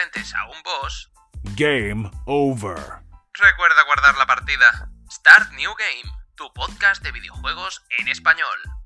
enfrentes a un boss, Game over. recuerda guardar la partida. Start New Game, tu podcast de videojuegos en español.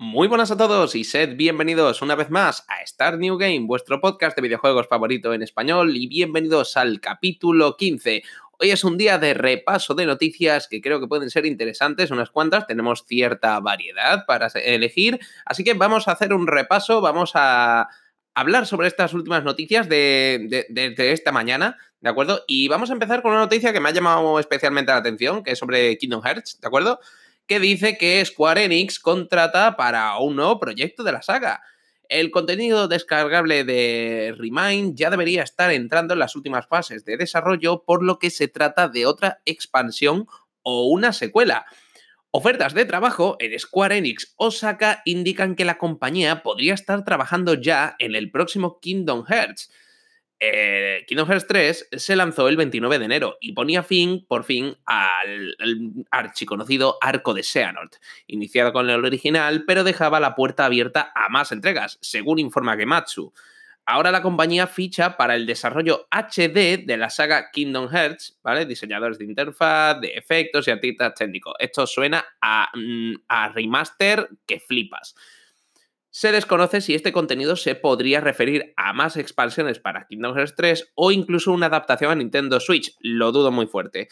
Muy buenas a todos y sed bienvenidos una vez más a Start New Game, vuestro podcast de videojuegos favorito en español y bienvenidos al capítulo 15. Hoy es un día de repaso de noticias que creo que pueden ser interesantes, unas cuantas, tenemos cierta variedad para elegir, así que vamos a hacer un repaso, vamos a hablar sobre estas últimas noticias de, de- esta mañana, ¿de acuerdo? Y vamos a empezar con una noticia que me ha llamado especialmente la atención, que es sobre Kingdom Hearts, ¿de acuerdo? Que dice que Square Enix contrata para un nuevo proyecto de la saga. El contenido descargable de Remind ya debería estar entrando en las últimas fases de desarrollo, por lo que se trata de otra expansión o una secuela. Ofertas de trabajo en Square Enix Osaka indican que la compañía podría estar trabajando ya en el próximo Kingdom Hearts. Eh, Kingdom Hearts 3 se lanzó el 29 de enero y ponía fin, por fin, al, archiconocido arco de Xehanort, iniciado con el original, pero dejaba la puerta abierta a más entregas, según informa Gematsu. Ahora la compañía ficha para el desarrollo HD de la saga Kingdom Hearts, ¿vale? Diseñadores de interfaz, de efectos y artistas técnicos. Esto suena a, mm, a remaster que flipas. Se desconoce si este contenido se podría referir a más expansiones para Kingdom Hearts 3 o incluso una adaptación a Nintendo Switch. Lo dudo muy fuerte.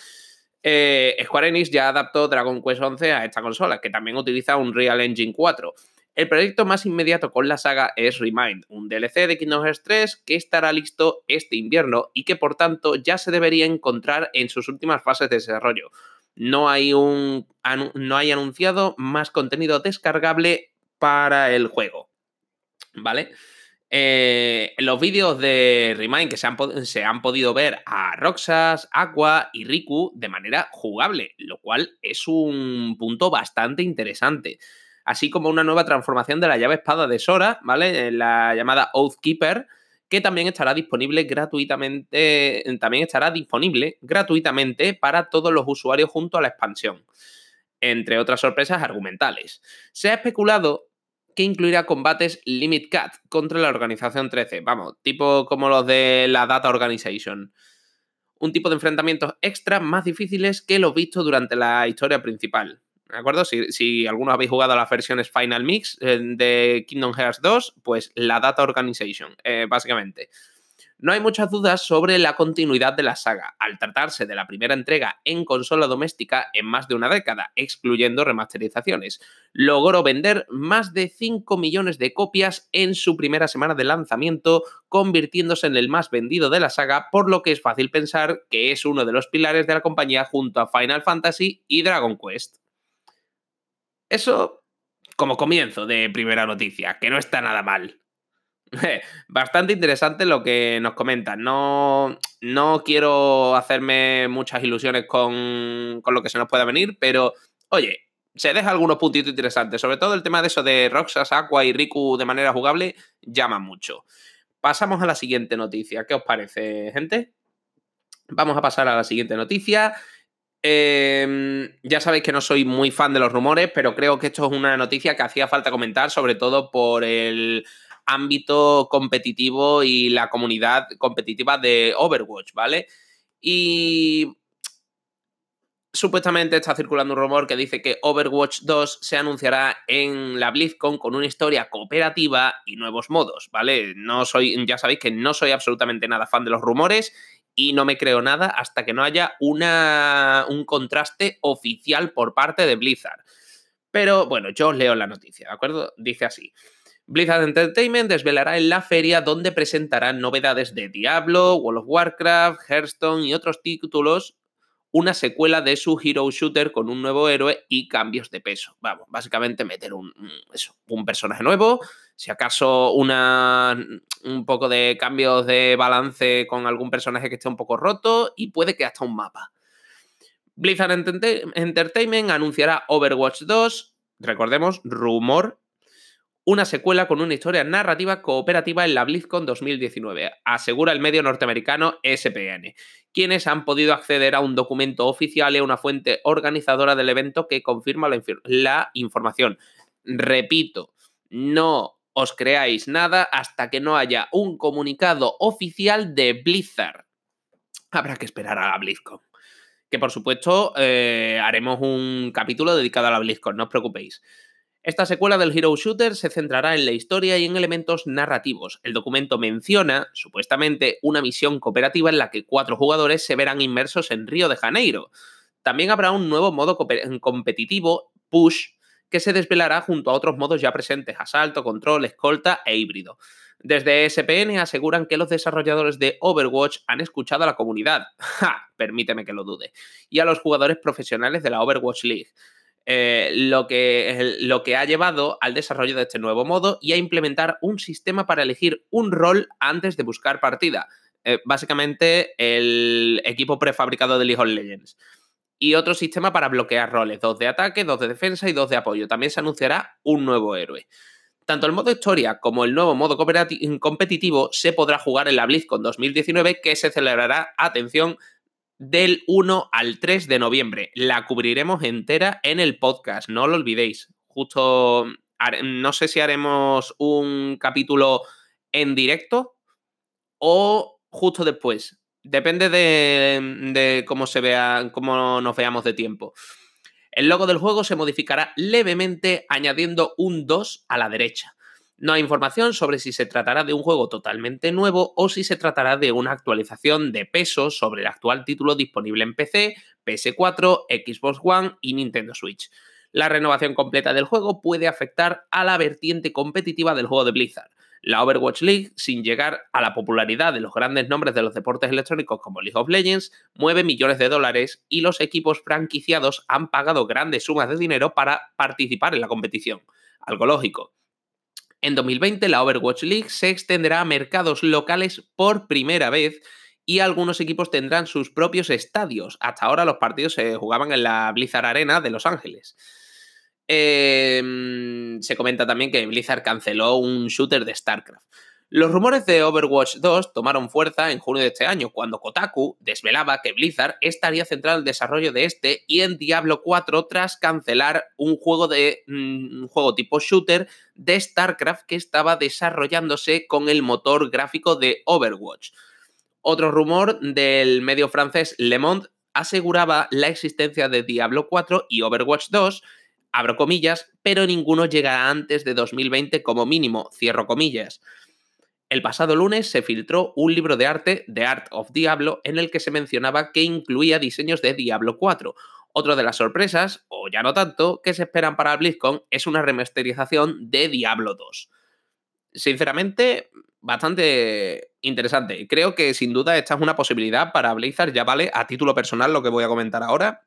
Eh, Square Enix ya adaptó Dragon Quest 11 a esta consola, que también utiliza un Real Engine 4. El proyecto más inmediato con la saga es Remind, un DLC de Kingdom Hearts 3 que estará listo este invierno y que por tanto ya se debería encontrar en sus últimas fases de desarrollo. No hay, un, no hay anunciado más contenido descargable para el juego. ¿Vale? Eh, los vídeos de Remind que se han, se han podido ver a Roxas, Aqua y Riku de manera jugable, lo cual es un punto bastante interesante. Así como una nueva transformación de la llave espada de Sora, ¿vale? La llamada Oathkeeper, que también estará disponible gratuitamente, también estará disponible gratuitamente para todos los usuarios junto a la expansión, entre otras sorpresas argumentales. Se ha especulado que incluirá combates Limit Cat contra la Organización 13, vamos, tipo como los de la Data Organization. Un tipo de enfrentamientos extra más difíciles que los vistos durante la historia principal. ¿De acuerdo? Si, algunos habéis jugado a las versiones Final Mix eh, de Kingdom Hearts 2, pues la Data Organization, eh, básicamente. No hay muchas dudas sobre la continuidad de la saga, al tratarse de la primera entrega en consola doméstica en más de una década, excluyendo remasterizaciones. Logró vender más de 5 millones de copias en su primera semana de lanzamiento, convirtiéndose en el más vendido de la saga, por lo que es fácil pensar que es uno de los pilares de la compañía junto a Final Fantasy y Dragon Quest. Eso como comienzo de primera noticia, que no está nada mal. Bastante interesante lo que nos comentan. No, no quiero hacerme muchas ilusiones con, con lo que se nos pueda venir, pero oye, se deja algunos puntitos interesantes. Sobre todo el tema de eso de Roxas, Aqua y Riku de manera jugable llama mucho. Pasamos a la siguiente noticia. ¿Qué os parece, gente? Vamos a pasar a la siguiente noticia. Eh, ya sabéis que no soy muy fan de los rumores, pero creo que esto es una noticia que hacía falta comentar, sobre todo por el ámbito competitivo y la comunidad competitiva de Overwatch, ¿vale? Y supuestamente está circulando un rumor que dice que Overwatch 2 se anunciará en la BlizzCon con una historia cooperativa y nuevos modos, ¿vale? No soy, ya sabéis que no soy absolutamente nada fan de los rumores y no me creo nada hasta que no haya una, un contraste oficial por parte de Blizzard. Pero bueno, yo os leo la noticia, ¿de acuerdo? Dice así. Blizzard Entertainment desvelará en la feria donde presentarán novedades de Diablo, World of Warcraft, Hearthstone y otros títulos una secuela de su Hero Shooter con un nuevo héroe y cambios de peso. Vamos, básicamente meter un, eso, un personaje nuevo, si acaso una, un poco de cambios de balance con algún personaje que esté un poco roto y puede que hasta un mapa. Blizzard Entertainment anunciará Overwatch 2, recordemos, rumor, una secuela con una historia narrativa cooperativa en la BlizzCon 2019, asegura el medio norteamericano SPN, quienes han podido acceder a un documento oficial y a una fuente organizadora del evento que confirma la, información. Repito, no os creáis nada hasta que no haya un comunicado oficial de Blizzard. Habrá que esperar a la BlizzCon. Que por supuesto eh, haremos un capítulo dedicado a la BlizzCon, no os preocupéis. Esta secuela del Hero Shooter se centrará en la historia y en elementos narrativos. El documento menciona, supuestamente, una misión cooperativa en la que cuatro jugadores se verán inmersos en Río de Janeiro. También habrá un nuevo modo competitivo, Push, que se desvelará junto a otros modos ya presentes, asalto, control, escolta e híbrido. Desde SPN aseguran que los desarrolladores de Overwatch han escuchado a la comunidad, ¡Ja! permíteme que lo dude, y a los jugadores profesionales de la Overwatch League. Eh, lo, que, lo que ha llevado al desarrollo de este nuevo modo y a implementar un sistema para elegir un rol antes de buscar partida. Eh, básicamente el equipo prefabricado de League of Legends. Y otro sistema para bloquear roles, dos de ataque, dos de defensa y dos de apoyo. También se anunciará un nuevo héroe. Tanto el modo historia como el nuevo modo competitivo se podrá jugar en la BlizzCon 2019 que se celebrará, atención, del 1 al 3 de noviembre. La cubriremos entera en el podcast, no lo olvidéis. Justo, no sé si haremos un capítulo en directo o justo después. Depende de, cómo se vea, cómo nos veamos de tiempo. El logo del juego se modificará levemente añadiendo un 2 a la derecha. No hay información sobre si se tratará de un juego totalmente nuevo o si se tratará de una actualización de peso sobre el actual título disponible en PC, PS4, Xbox One y Nintendo Switch. La renovación completa del juego puede afectar a la vertiente competitiva del juego de Blizzard. La Overwatch League, sin llegar a la popularidad de los grandes nombres de los deportes electrónicos como League of Legends, mueve millones de dólares y los equipos franquiciados han pagado grandes sumas de dinero para participar en la competición. Algo lógico. En 2020 la Overwatch League se extenderá a mercados locales por primera vez y algunos equipos tendrán sus propios estadios. Hasta ahora los partidos se jugaban en la Blizzard Arena de Los Ángeles. Em, se comenta también que Blizzard canceló un shooter de StarCraft. Los rumores de Overwatch 2 tomaron fuerza en junio de este año, cuando Kotaku desvelaba que Blizzard estaría centrado en el desarrollo de este y en Diablo 4 tras cancelar un juego de mm, juego tipo shooter de StarCraft que estaba desarrollándose con el motor gráfico de Overwatch. Otro rumor del medio francés Le Monde aseguraba la existencia de Diablo 4 y Overwatch 2 abro comillas, pero ninguno llegará antes de 2020 como mínimo, cierro comillas. El pasado lunes se filtró un libro de arte, The Art of Diablo, en el que se mencionaba que incluía diseños de Diablo 4. Otro de las sorpresas, o ya no tanto, que se esperan para BlizzCon es una remasterización de Diablo 2. Sinceramente, bastante interesante. Creo que sin duda esta es una posibilidad para Blizzard, ya vale, a título personal lo que voy a comentar ahora.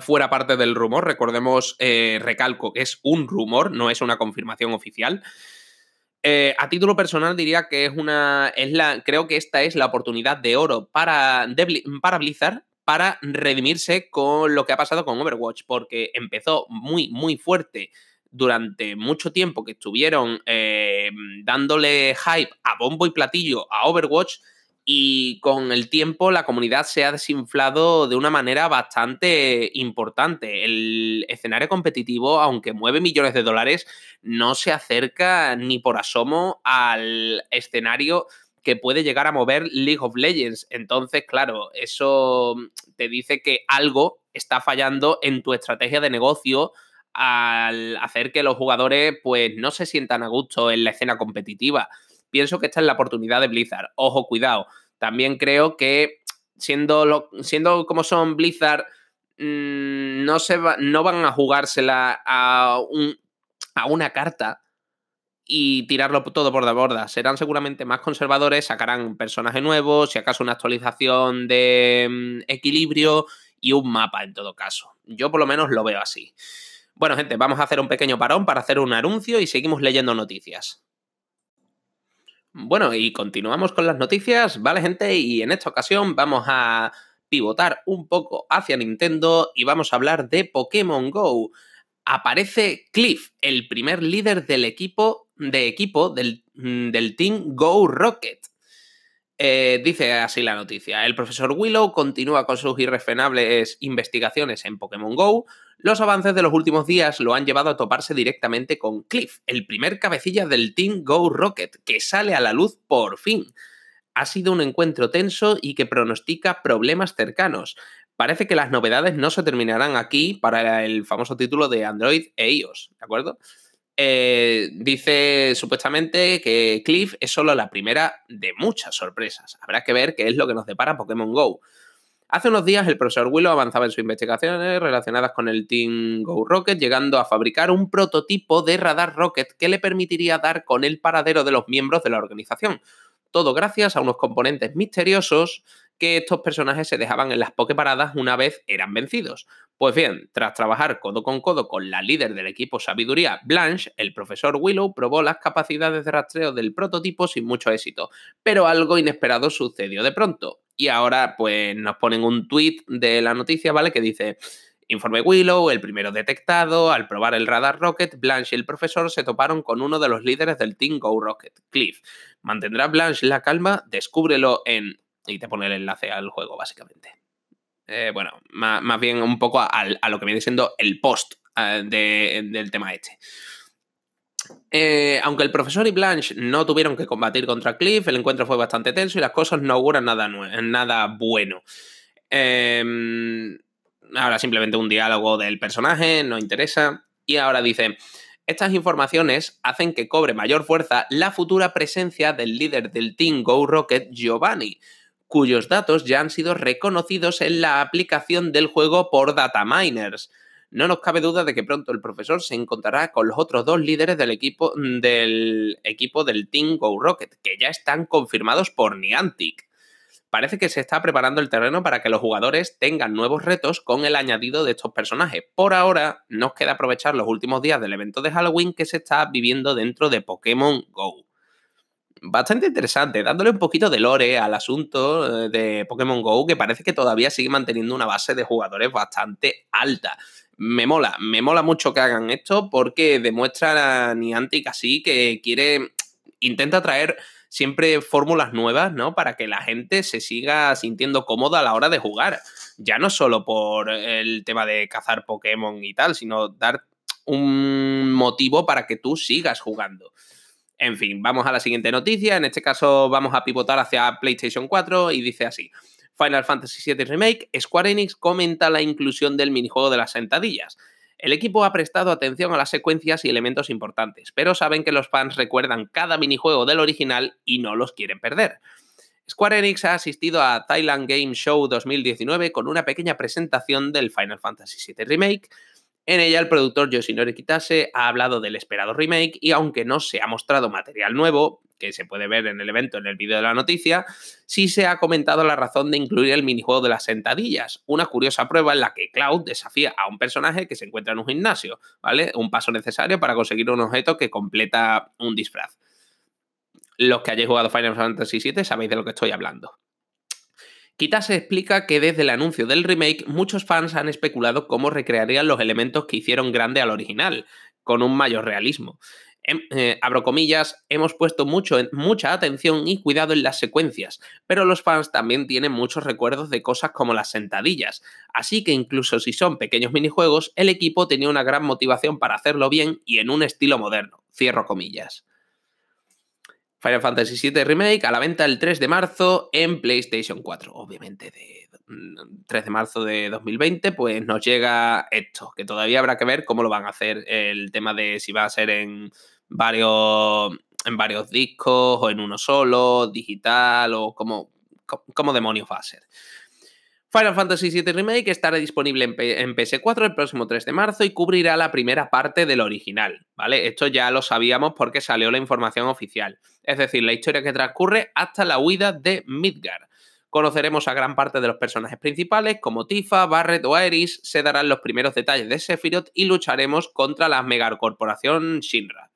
Fuera parte del rumor, recordemos, eh, recalco que es un rumor, no es una confirmación oficial. Eh, a título personal diría que es una. Es la, creo que esta es la oportunidad de oro para, para Blizzard para redimirse con lo que ha pasado con Overwatch, porque empezó muy, muy fuerte durante mucho tiempo que estuvieron eh, dándole hype a bombo y platillo a Overwatch y con el tiempo la comunidad se ha desinflado de una manera bastante importante. El escenario competitivo, aunque mueve millones de dólares, no se acerca ni por asomo al escenario que puede llegar a mover League of Legends. Entonces, claro, eso te dice que algo está fallando en tu estrategia de negocio al hacer que los jugadores pues no se sientan a gusto en la escena competitiva pienso que esta es la oportunidad de Blizzard. Ojo, cuidado. También creo que siendo, siendo como son Blizzard, mm, no, se no van a jugársela a, a una carta y tirarlo todo por la borda. Serán seguramente más conservadores, sacarán personajes nuevos, si acaso una actualización de mm, equilibrio y un mapa en todo caso. Yo por lo menos lo veo así. Bueno, gente, vamos a hacer un pequeño parón para hacer un anuncio y seguimos leyendo noticias. Bueno, y continuamos con las noticias, ¿vale, gente? Y en esta ocasión vamos a pivotar un poco hacia Nintendo y vamos a hablar de Pokémon Go. Aparece Cliff, el primer líder del equipo, de equipo del, mm, del Team Go Rocket. Eh, dice así la noticia. El profesor Willow continúa con sus irrefrenables investigaciones en Pokémon Go. Los avances de los últimos días lo han llevado a toparse directamente con Cliff, el primer cabecilla del Team Go Rocket, que sale a la luz por fin. Ha sido un encuentro tenso y que pronostica problemas cercanos. Parece que las novedades no se terminarán aquí para el famoso título de Android e iOS, ¿de acuerdo? Eh, dice supuestamente que Cliff es solo la primera de muchas sorpresas. Habrá que ver qué es lo que nos depara Pokémon Go. Hace unos días el profesor Willow avanzaba en sus investigaciones relacionadas con el Team Go Rocket, llegando a fabricar un prototipo de radar Rocket que le permitiría dar con el paradero de los miembros de la organización. Todo gracias a unos componentes misteriosos que estos personajes se dejaban en las pokeparadas una vez eran vencidos. Pues bien, tras trabajar codo con codo con la líder del equipo Sabiduría, Blanche, el profesor Willow probó las capacidades de rastreo del prototipo sin mucho éxito, pero algo inesperado sucedió de pronto. Y ahora pues nos ponen un tweet de la noticia, ¿vale? Que dice... Informe Willow, el primero detectado, al probar el radar Rocket, Blanche y el profesor se toparon con uno de los líderes del Team Go Rocket, Cliff. ¿Mantendrá Blanche la calma? Descúbrelo en y te pone el enlace al juego, básicamente. Eh, bueno, más, bien un poco a, lo que viene siendo el post eh, del tema este. Eh, aunque el profesor y Blanche no tuvieron que combatir contra Cliff, el encuentro fue bastante tenso y las cosas no auguran nada, bueno. Em, ahora simplemente un diálogo del personaje, no interesa. Y ahora dice, estas informaciones hacen que cobre mayor fuerza la futura presencia del líder del Team Go Rocket, Giovanni, cuyos datos ya han sido reconocidos en la aplicación del juego por dataminers. No nos cabe duda de que pronto el profesor se encontrará con los otros dos líderes del equipo del, equipo del Team Go Rocket, que ya están confirmados por Niantic. Parece que se está preparando el terreno para que los jugadores tengan nuevos retos con el añadido de estos personajes. Por ahora, nos queda aprovechar los últimos días del evento de Halloween que se está viviendo dentro de Pokémon Go bastante interesante, dándole un poquito de lore al asunto eh, de Pokémon Go, que parece que todavía sigue manteniendo una base de jugadores bastante alta. Me mola, me mola mucho que hagan esto porque demuestra a Niantic así que quiere, intenta traer siempre fórmulas nuevas, ¿no? Para que la gente se siga sintiendo cómoda a la hora de jugar. Ya no solo por el tema de cazar Pokémon y tal, sino dar un motivo para que tú sigas jugando. En fin, vamos a la siguiente noticia. En este caso vamos a pivotar hacia PlayStation 4 y dice así. Final Fantasy VII Remake, Square Enix comenta la inclusión del minijuego de las sentadillas. El equipo ha prestado atención a las secuencias y elementos importantes, pero saben que los fans recuerdan cada minijuego del original y no los quieren perder. Square Enix ha asistido a Thailand Game Show 2019 con una pequeña presentación del Final Fantasy VII Remake, en ella, el productor Yoshinori Kitase ha hablado del esperado remake y aunque no se ha mostrado material nuevo, que se puede ver en el evento en el vídeo de la noticia, sí se ha comentado la razón de incluir el minijuego de las sentadillas, una curiosa prueba en la que Cloud desafía a un personaje que se encuentra en un gimnasio, ¿vale? Un paso necesario para conseguir un objeto que completa un disfraz. Los que hayáis jugado Final Fantasy VII sabéis de lo que estoy hablando. Kitase explica que desde el anuncio del remake muchos fans han especulado cómo recrearían los elementos que hicieron grande al original, con un mayor realismo. Em, eh, abro comillas, hemos puesto mucho, mucha atención y cuidado en las secuencias, pero los fans también tienen muchos recuerdos de cosas como las sentadillas, así que incluso si son pequeños minijuegos, el equipo tenía una gran motivación para hacerlo bien y en un estilo moderno. Cierro comillas. Final Fantasy VII Remake a la venta el 3 de marzo en PlayStation 4. Obviamente, de 3 mm, de marzo de 2020, pues nos llega esto, que todavía habrá que ver cómo lo van a hacer. El tema de si va a ser en varios, en varios discos o en uno solo, digital o cómo, cómo demonios va a ser. Final Fantasy VII Remake estará disponible en, PS4 el próximo 3 de marzo y cubrirá la primera parte del original, ¿vale? Esto ya lo sabíamos porque salió la información oficial, es decir, la historia que transcurre hasta la huida de Midgar. Conoceremos a gran parte de los personajes principales como Tifa, Barret o Aeris, se darán los primeros detalles de Sephiroth y lucharemos contra la megacorporación Shinra.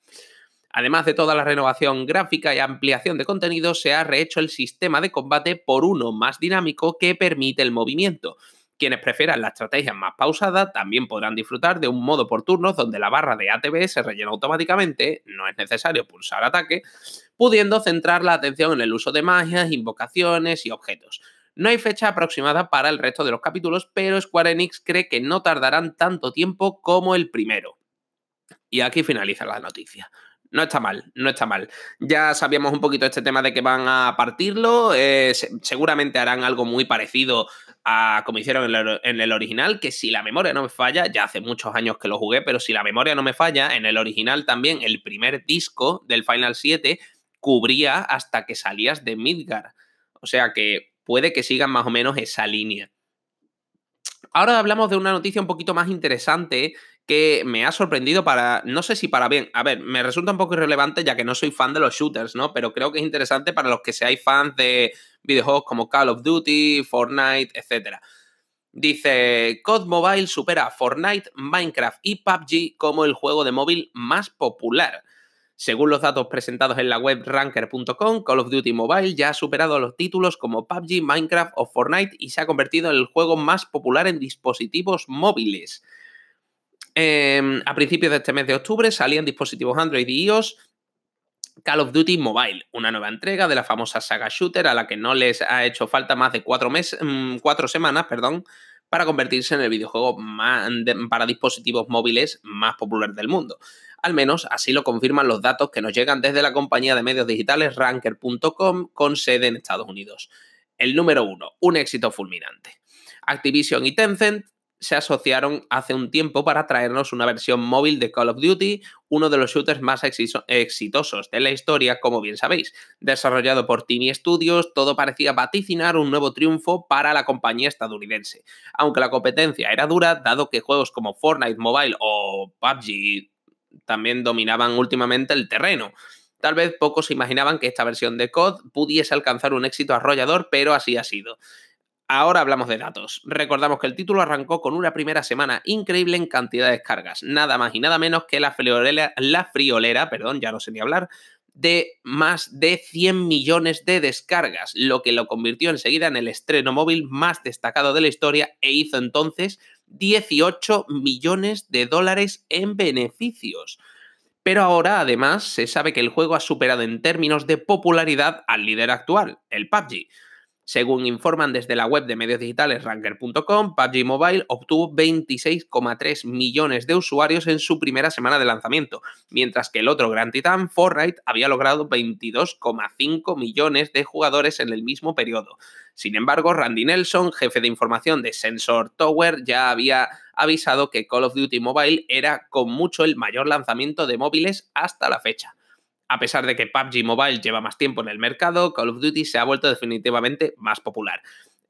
Además de toda la renovación gráfica y ampliación de contenido, se ha rehecho el sistema de combate por uno más dinámico que permite el movimiento. Quienes prefieran la estrategia más pausada también podrán disfrutar de un modo por turnos donde la barra de ATB se rellena automáticamente, no es necesario pulsar ataque, pudiendo centrar la atención en el uso de magias, invocaciones y objetos. No hay fecha aproximada para el resto de los capítulos, pero Square Enix cree que no tardarán tanto tiempo como el primero. Y aquí finaliza la noticia. No está mal, no está mal. Ya sabíamos un poquito este tema de que van a partirlo. Eh, seguramente harán algo muy parecido a como hicieron en el, en el, original, que si la memoria no me falla, ya hace muchos años que lo jugué, pero si la memoria no me falla, en el original también el primer disco del Final 7 cubría hasta que salías de Midgar. O sea que puede que sigan más o menos esa línea. Ahora hablamos de una noticia un poquito más interesante me ha sorprendido para, no sé si para bien, a ver, me resulta un poco irrelevante ya que no soy fan de los shooters, ¿no? Pero creo que es interesante para los que seáis fans de videojuegos como Call of Duty, Fortnite, etc. Dice, COD Mobile supera Fortnite, Minecraft y PUBG como el juego de móvil más popular. Según los datos presentados en la web ranker.com, Call of Duty Mobile ya ha superado los títulos como PUBG, Minecraft o Fortnite y se ha convertido en el juego más popular en dispositivos móviles. Em, a principios de este mes de octubre salían dispositivos Android y iOS Call of Duty Mobile, una nueva entrega de la famosa saga shooter a la que no les ha hecho falta más de cuatro, mm, cuatro semanas perdón, para convertirse en el videojuego para dispositivos móviles más popular del mundo. Al menos así lo confirman los datos que nos llegan desde la compañía de medios digitales Ranker.com con sede en Estados Unidos. El número uno, un éxito fulminante. Activision y Tencent se asociaron hace un tiempo para traernos una versión móvil de Call of Duty, uno de los shooters más exitosos de la historia, como bien sabéis. Desarrollado por Tiny Studios, todo parecía vaticinar un nuevo triunfo para la compañía estadounidense. Aunque la competencia era dura, dado que juegos como Fortnite Mobile o PUBG también dominaban últimamente el terreno. Tal vez pocos imaginaban que esta versión de COD pudiese alcanzar un éxito arrollador, pero así ha sido. Ahora hablamos de datos. Recordamos que el título arrancó con una primera semana increíble en cantidad de descargas, nada más y nada menos que la friolera, perdón, ya no sé ni hablar, de más de 100 millones de descargas, lo que lo convirtió enseguida en el estreno móvil más destacado de la historia e hizo entonces 18 millones de dólares en beneficios. Pero ahora, además, se sabe que el juego ha superado en términos de popularidad al líder actual, el PUBG. Según informan desde la web de medios digitales ranker.com, PUBG Mobile obtuvo 26,3 millones de usuarios en su primera semana de lanzamiento, mientras que el otro gran titán, Fortnite, había logrado 22,5 millones de jugadores en el mismo periodo. Sin embargo, Randy Nelson, jefe de información de Sensor Tower, ya había avisado que Call of Duty Mobile era con mucho el mayor lanzamiento de móviles hasta la fecha. A pesar de que PUBG Mobile lleva más tiempo en el mercado, Call of Duty se ha vuelto definitivamente más popular.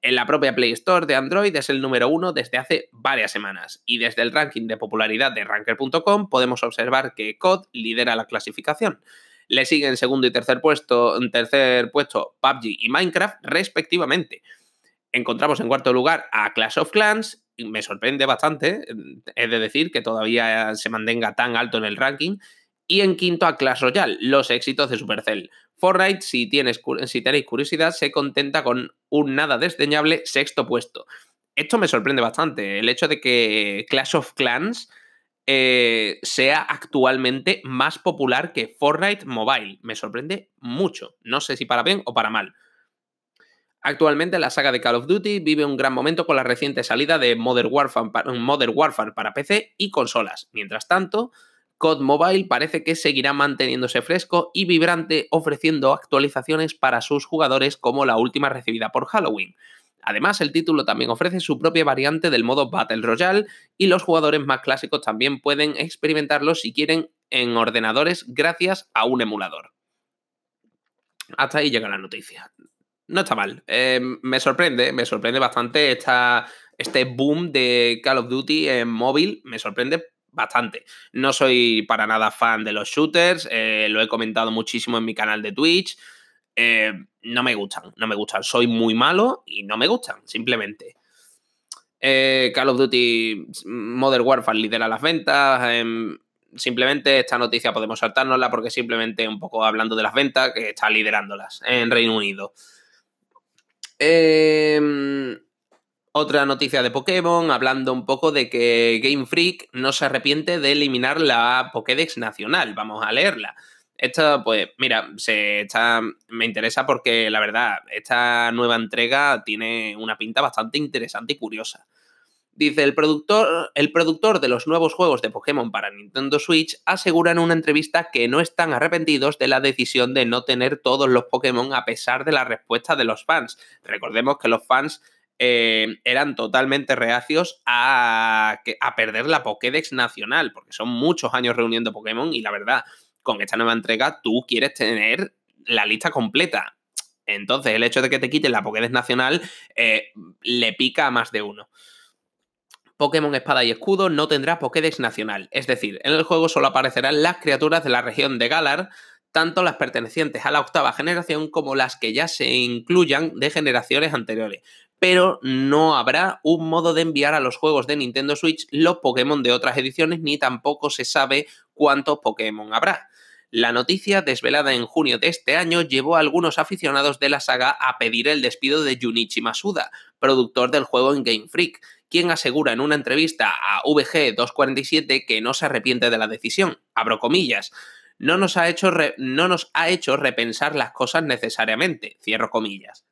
En la propia Play Store de Android es el número uno desde hace varias semanas y desde el ranking de popularidad de Ranker.com podemos observar que COD lidera la clasificación. Le siguen en segundo y tercer puesto, tercer puesto PUBG y Minecraft respectivamente. Encontramos en cuarto lugar a Clash of Clans, me sorprende bastante, es de decir que todavía se mantenga tan alto en el ranking, y en quinto a Clash Royale, los éxitos de Supercell. Fortnite, si, tienes, si tenéis curiosidad, se contenta con un nada desdeñable sexto puesto. Esto me sorprende bastante, el hecho de que Clash of Clans eh, sea actualmente más popular que Fortnite Mobile. Me sorprende mucho. No sé si para bien o para mal. Actualmente la saga de Call of Duty vive un gran momento con la reciente salida de Modern Warfare, Modern Warfare para PC y consolas. Mientras tanto, COD Mobile parece que seguirá manteniéndose fresco y vibrante, ofreciendo actualizaciones para sus jugadores como la última recibida por Halloween. Además, el título también ofrece su propia variante del modo Battle Royale y los jugadores más clásicos también pueden experimentarlo si quieren en ordenadores gracias a un emulador. Hasta ahí llega la noticia. No está mal. Eh, me sorprende, me sorprende bastante esta, este boom de Call of Duty en móvil. Me sorprende bastante. No soy para nada fan de los shooters, eh, lo he comentado muchísimo en mi canal de Twitch. Eh, no me gustan, no me gustan. Soy muy malo y no me gustan, simplemente. Eh, Call of Duty Modern Warfare lidera las ventas. Em, simplemente esta noticia podemos saltárnosla porque simplemente un poco hablando de las ventas, que está liderándolas en Reino Unido. Eh, Otra noticia de Pokémon, hablando un poco de que Game Freak no se arrepiente de eliminar la Pokédex nacional. Vamos a leerla. Esta, pues, mira, se me interesa porque la verdad, esta nueva entrega tiene una pinta bastante interesante y curiosa. Dice, el productor, el productor de los nuevos juegos de Pokémon para Nintendo Switch asegura en una entrevista que no están arrepentidos de la decisión de no tener todos los Pokémon a pesar de la respuesta de los fans. Recordemos que los fans eh, eran totalmente reacios a, perder la Pokédex nacional, porque son muchos años reuniendo Pokémon y la verdad, con esta nueva entrega tú quieres tener la lista completa. Entonces, el hecho de que te quiten la Pokédex nacional eh, le pica a más de uno. Pokémon Espada y Escudo no tendrá Pokédex nacional, es decir, en el juego solo aparecerán las criaturas de la región de Galar, tanto las pertenecientes a la octava generación como las que ya se incluyan de generaciones anteriores. Pero no habrá un modo de enviar a los juegos de Nintendo Switch los Pokémon de otras ediciones, ni tampoco se sabe cuántos Pokémon habrá. La noticia, desvelada en junio de este año, llevó a algunos aficionados de la saga a pedir el despido de Junichi Masuda, productor del juego en Game Freak, quien asegura en una entrevista a VG247 que no se arrepiente de la decisión. Abro comillas. No nos, ha hecho no nos ha hecho repensar las cosas necesariamente. Cierro comillas.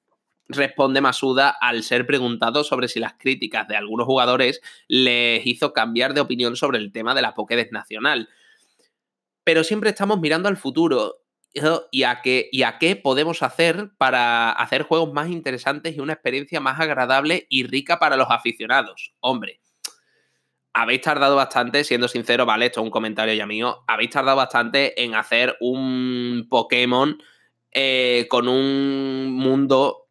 Responde Masuda al ser preguntado sobre si las críticas de algunos jugadores les hizo cambiar de opinión sobre el tema de la Pokédex nacional. Pero siempre estamos mirando al futuro y a, qué, podemos hacer para hacer juegos más interesantes y una experiencia más agradable y rica para los aficionados. Hombre, habéis tardado bastante, siendo sincero, vale, esto es un comentario ya mío, habéis tardado bastante en hacer un Pokémon eh, con un mundo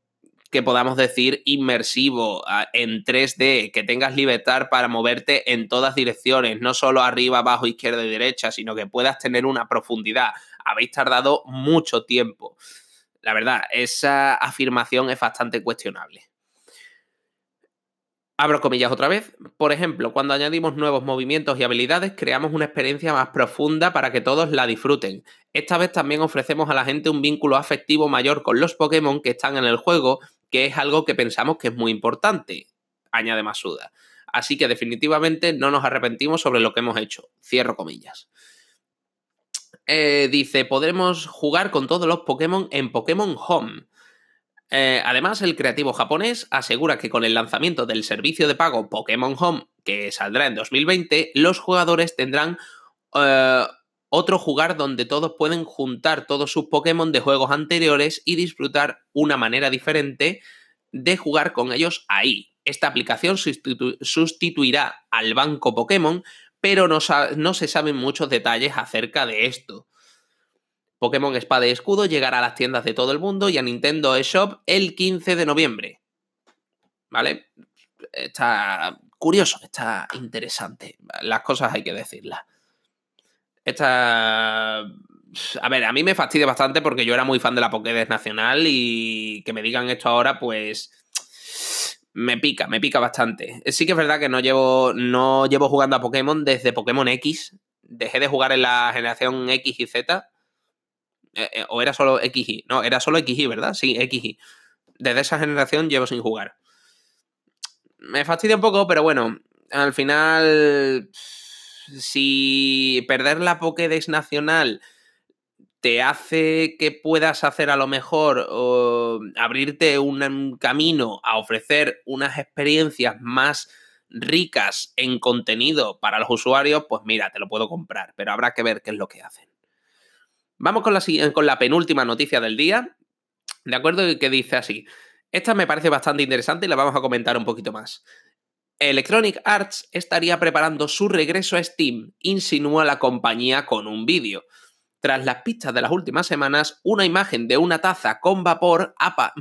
que podamos decir inmersivo en 3D, que tengas libertad para moverte en todas direcciones, no solo arriba, abajo, izquierda y derecha, sino que puedas tener una profundidad. Habéis tardado mucho tiempo. La verdad, esa afirmación es bastante cuestionable. Abro comillas otra vez. Por ejemplo, cuando añadimos nuevos movimientos y habilidades, creamos una experiencia más profunda para que todos la disfruten. Esta vez también ofrecemos a la gente un vínculo afectivo mayor con los Pokémon que están en el juego que es algo que pensamos que es muy importante, añade Masuda. Así que definitivamente no nos arrepentimos sobre lo que hemos hecho. Cierro comillas. Eh, dice, podremos jugar con todos los Pokémon en Pokémon Home. Eh, además, el creativo japonés asegura que con el lanzamiento del servicio de pago Pokémon Home, que saldrá en 2020, los jugadores tendrán eh, otro jugar donde todos pueden juntar todos sus Pokémon de juegos anteriores y disfrutar una manera diferente de jugar con ellos ahí. Esta aplicación sustituirá al banco Pokémon, pero no, no se saben muchos detalles acerca de esto. Pokémon Espada y Escudo llegará a las tiendas de todo el mundo y a Nintendo eShop el 15 de noviembre. ¿Vale? Está curioso, está interesante. Las cosas hay que decirlas. Esta. A ver, a mí me fastidia bastante porque yo era muy fan de la Pokédex Nacional y que me digan esto ahora, pues. Me pica, me pica bastante. Sí que es verdad que no llevo, no llevo jugando a Pokémon desde Pokémon X. Dejé de jugar en la generación X y Z. Eh, eh, o era solo XY. No, era solo XY, ¿verdad? Sí, XY. Desde esa generación llevo sin jugar. Me fastidia un poco, pero bueno, al final si perder la Pokédex nacional te hace que puedas hacer a lo mejor abrirte un camino a ofrecer unas experiencias más ricas en contenido para los usuarios, pues mira, te lo puedo comprar, pero habrá que ver qué es lo que hacen. Vamos con la, con la penúltima noticia del día, ¿de acuerdo? Que dice así. Esta me parece bastante interesante y la vamos a comentar un poquito más. Electronic Arts estaría preparando su regreso a Steam, insinúa la compañía con un vídeo. Tras las pistas de las últimas semanas, una imagen de una taza con vapor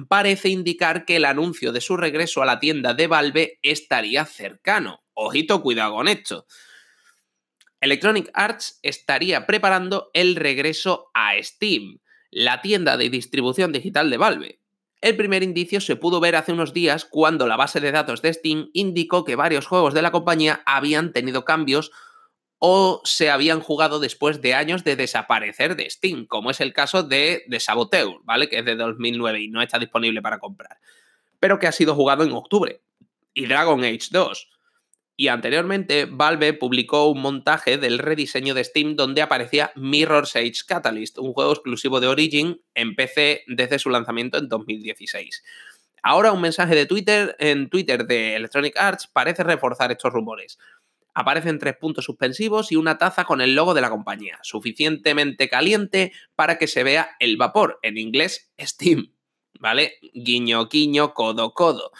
parece indicar que el anuncio de su regreso a la tienda de Valve estaría cercano. Ojito, cuidado con esto. Electronic Arts estaría preparando el regreso a Steam, la tienda de distribución digital de Valve. El primer indicio se pudo ver hace unos días cuando la base de datos de Steam indicó que varios juegos de la compañía habían tenido cambios o se habían jugado después de años de desaparecer de Steam, como es el caso de, de Saboteur, ¿vale? Que es de 2009 y no está disponible para comprar, pero que ha sido jugado en octubre. y Dragon Age 2. Y anteriormente, Valve publicó un montaje del rediseño de Steam donde aparecía Mirror's Edge Catalyst, un juego exclusivo de Origin en PC desde su lanzamiento en 2016. Ahora un mensaje de Twitter en Twitter de Electronic Arts parece reforzar estos rumores. Aparecen tres puntos suspensivos y una taza con el logo de la compañía, suficientemente caliente para que se vea el vapor, en inglés Steam, ¿vale? Guiño, guiño, codo, codo.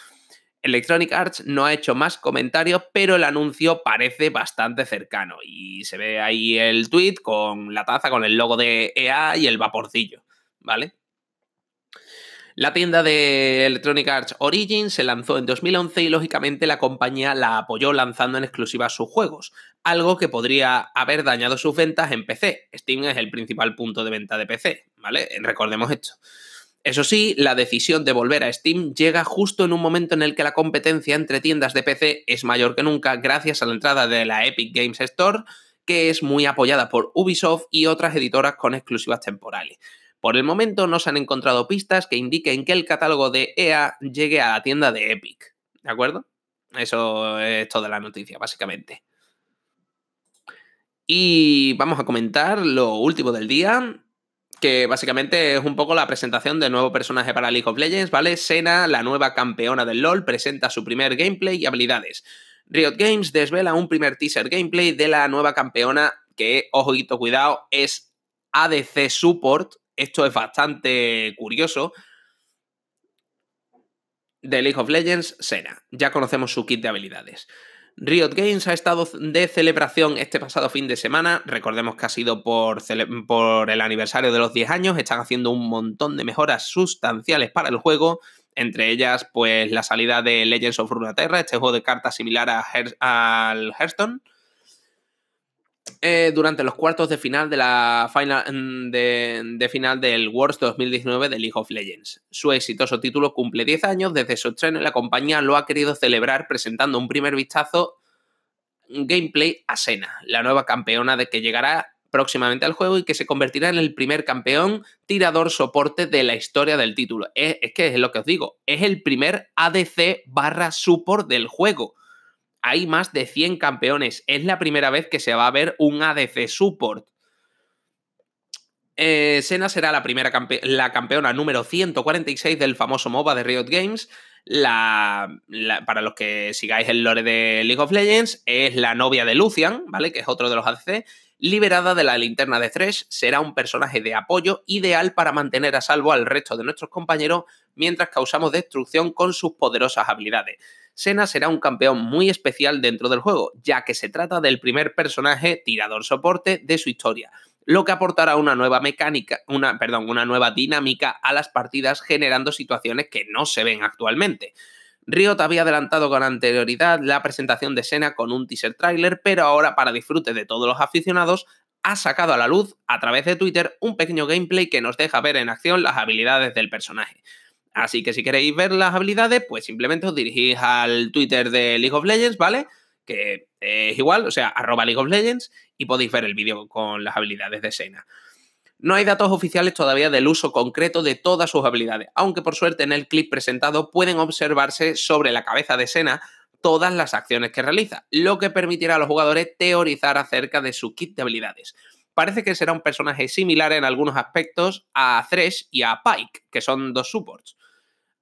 Electronic Arts no ha hecho más comentarios, pero el anuncio parece bastante cercano y se ve ahí el tweet con la taza con el logo de EA y el vaporcillo, ¿vale? La tienda de Electronic Arts Origin se lanzó en 2011 y lógicamente la compañía la apoyó lanzando en exclusiva sus juegos, algo que podría haber dañado sus ventas en PC. Steam es el principal punto de venta de PC, ¿vale? Recordemos esto. Eso sí, la decisión de volver a Steam llega justo en un momento en el que la competencia entre tiendas de PC es mayor que nunca gracias a la entrada de la Epic Games Store, que es muy apoyada por Ubisoft y otras editoras con exclusivas temporales. Por el momento no se han encontrado pistas que indiquen que el catálogo de EA llegue a la tienda de Epic. ¿De acuerdo? Eso es toda la noticia, básicamente. Y vamos a comentar lo último del día, que básicamente es un poco la presentación de nuevo personaje para League of Legends, ¿vale? Sena, la nueva campeona del LoL, presenta su primer gameplay y habilidades. Riot Games desvela un primer teaser gameplay de la nueva campeona que, ojito, cuidado, es ADC Support, esto es bastante curioso. De League of Legends, Sena. Ya conocemos su kit de habilidades. Riot Games ha estado de celebración este pasado fin de semana. Recordemos que ha sido por, el aniversario de los 10 años. Están haciendo un montón de mejoras sustanciales para el juego. Entre ellas, pues la salida de Legends of Runeterra, este juego de cartas similar a al Hearthstone eh, durante los cuartos de final de la final mm, de, final del Worlds 2019 de League of Legends. Su exitoso título cumple 10 años desde su estreno la compañía lo ha querido celebrar presentando un primer vistazo gameplay a Sena, la nueva campeona de que llegará próximamente al juego y que se convertirá en el primer campeón tirador soporte de la historia del título. Es, es que es lo que os digo, es el primer ADC barra support del juego hay más de 100 campeones. Es la primera vez que se va a ver un ADC Support. Eh, Sena será la primera campeona número 146 del famoso MOBA de Riot Games. para los que sigáis el lore de League of Legends, es la novia de Lucian, ¿vale? Que es otro de los ADC. Liberada de la linterna de Thresh, será un personaje de apoyo ideal para mantener a salvo al resto de nuestros compañeros mientras causamos destrucción con sus poderosas habilidades. Sena será un campeón muy especial dentro del juego, ya que se trata del primer personaje tirador soporte de su historia, lo que aportará una nueva mecánica, una, perdón, una nueva dinámica a las partidas generando situaciones que no se ven actualmente. Riot había adelantado con anterioridad la presentación de Sena con un teaser trailer, pero ahora para disfrute de todos los aficionados ha sacado a la luz a través de Twitter un pequeño gameplay que nos deja ver en acción las habilidades del personaje. Así que si queréis ver las habilidades, pues simplemente os dirigís al Twitter de League of Legends, ¿vale? Que es igual, o sea, arroba League of Legends, y podéis ver el vídeo con las habilidades de Sena. No hay datos oficiales todavía del uso concreto de todas sus habilidades, aunque por suerte en el clip presentado pueden observarse sobre la cabeza de Sena todas las acciones que realiza, lo que permitirá a los jugadores teorizar acerca de su kit de habilidades parece que será un personaje similar en algunos aspectos a Thresh y a Pike, que son dos supports.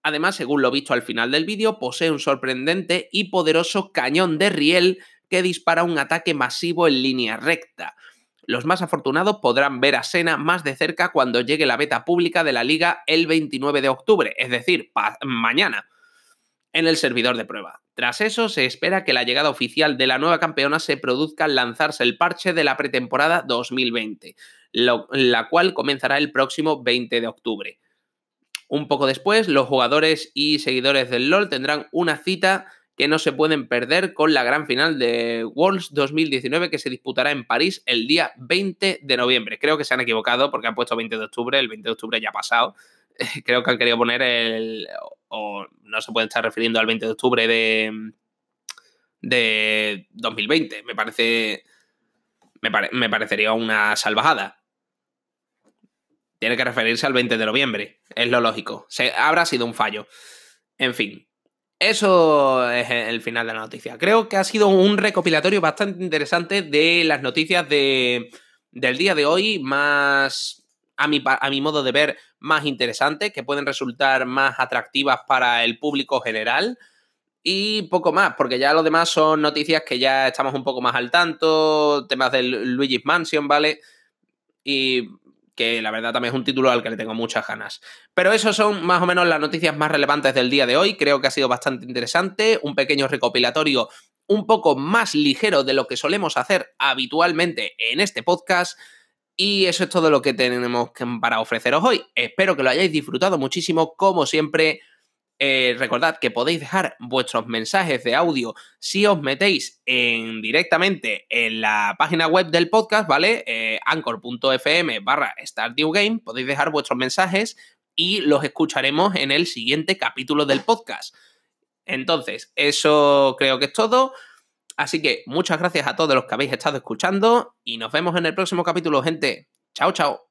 Además, según lo visto al final del vídeo, posee un sorprendente y poderoso cañón de riel que dispara un ataque masivo en línea recta. Los más afortunados podrán ver a Sena más de cerca cuando llegue la beta pública de la liga el 29 de octubre, es decir, mañana, en el servidor de prueba. Tras eso, se espera que la llegada oficial de la nueva campeona se produzca al lanzarse el parche de la pretemporada 2020, la cual comenzará el próximo 20 de octubre. Un poco después, los jugadores y seguidores del LOL tendrán una cita que no se pueden perder con la gran final de Worlds 2019 que se disputará en París el día 20 de noviembre. Creo que se han equivocado porque han puesto 20 de octubre, el 20 de octubre ya ha pasado. Creo que han querido poner el o no se puede estar refiriendo al 20 de octubre de, de 2020. Me parece. Me, parecería una salvajada. Tiene que referirse al 20 de noviembre. Es lo lógico. Habrá sido un fallo. En fin. Eso es el final de la noticia. Creo que ha sido un recopilatorio bastante interesante de las noticias de, del día de hoy, más, a mi, a mi modo de ver, más interesantes, que pueden resultar más atractivas para el público general. Y poco más, porque ya lo demás son noticias que ya estamos un poco más al tanto, temas del Luigi's Mansion, ¿vale? Y que la verdad también es un título al que le tengo muchas ganas. Pero eso son más o menos las noticias más relevantes del día de hoy. Creo que ha sido bastante interesante, un pequeño recopilatorio un poco más ligero de lo que solemos hacer habitualmente en este podcast. Y eso es todo lo que tenemos para ofreceros hoy. Espero que lo hayáis disfrutado muchísimo, como siempre. Eh, recordad que podéis dejar vuestros mensajes de audio si os metéis en, directamente en la página web del podcast, ¿vale? Eh, anchor.fm barra Game. Podéis dejar vuestros mensajes y los escucharemos en el siguiente capítulo del podcast. Entonces, eso creo que es todo. Así que muchas gracias a todos los que habéis estado escuchando y nos vemos en el próximo capítulo, gente. Chao, chao.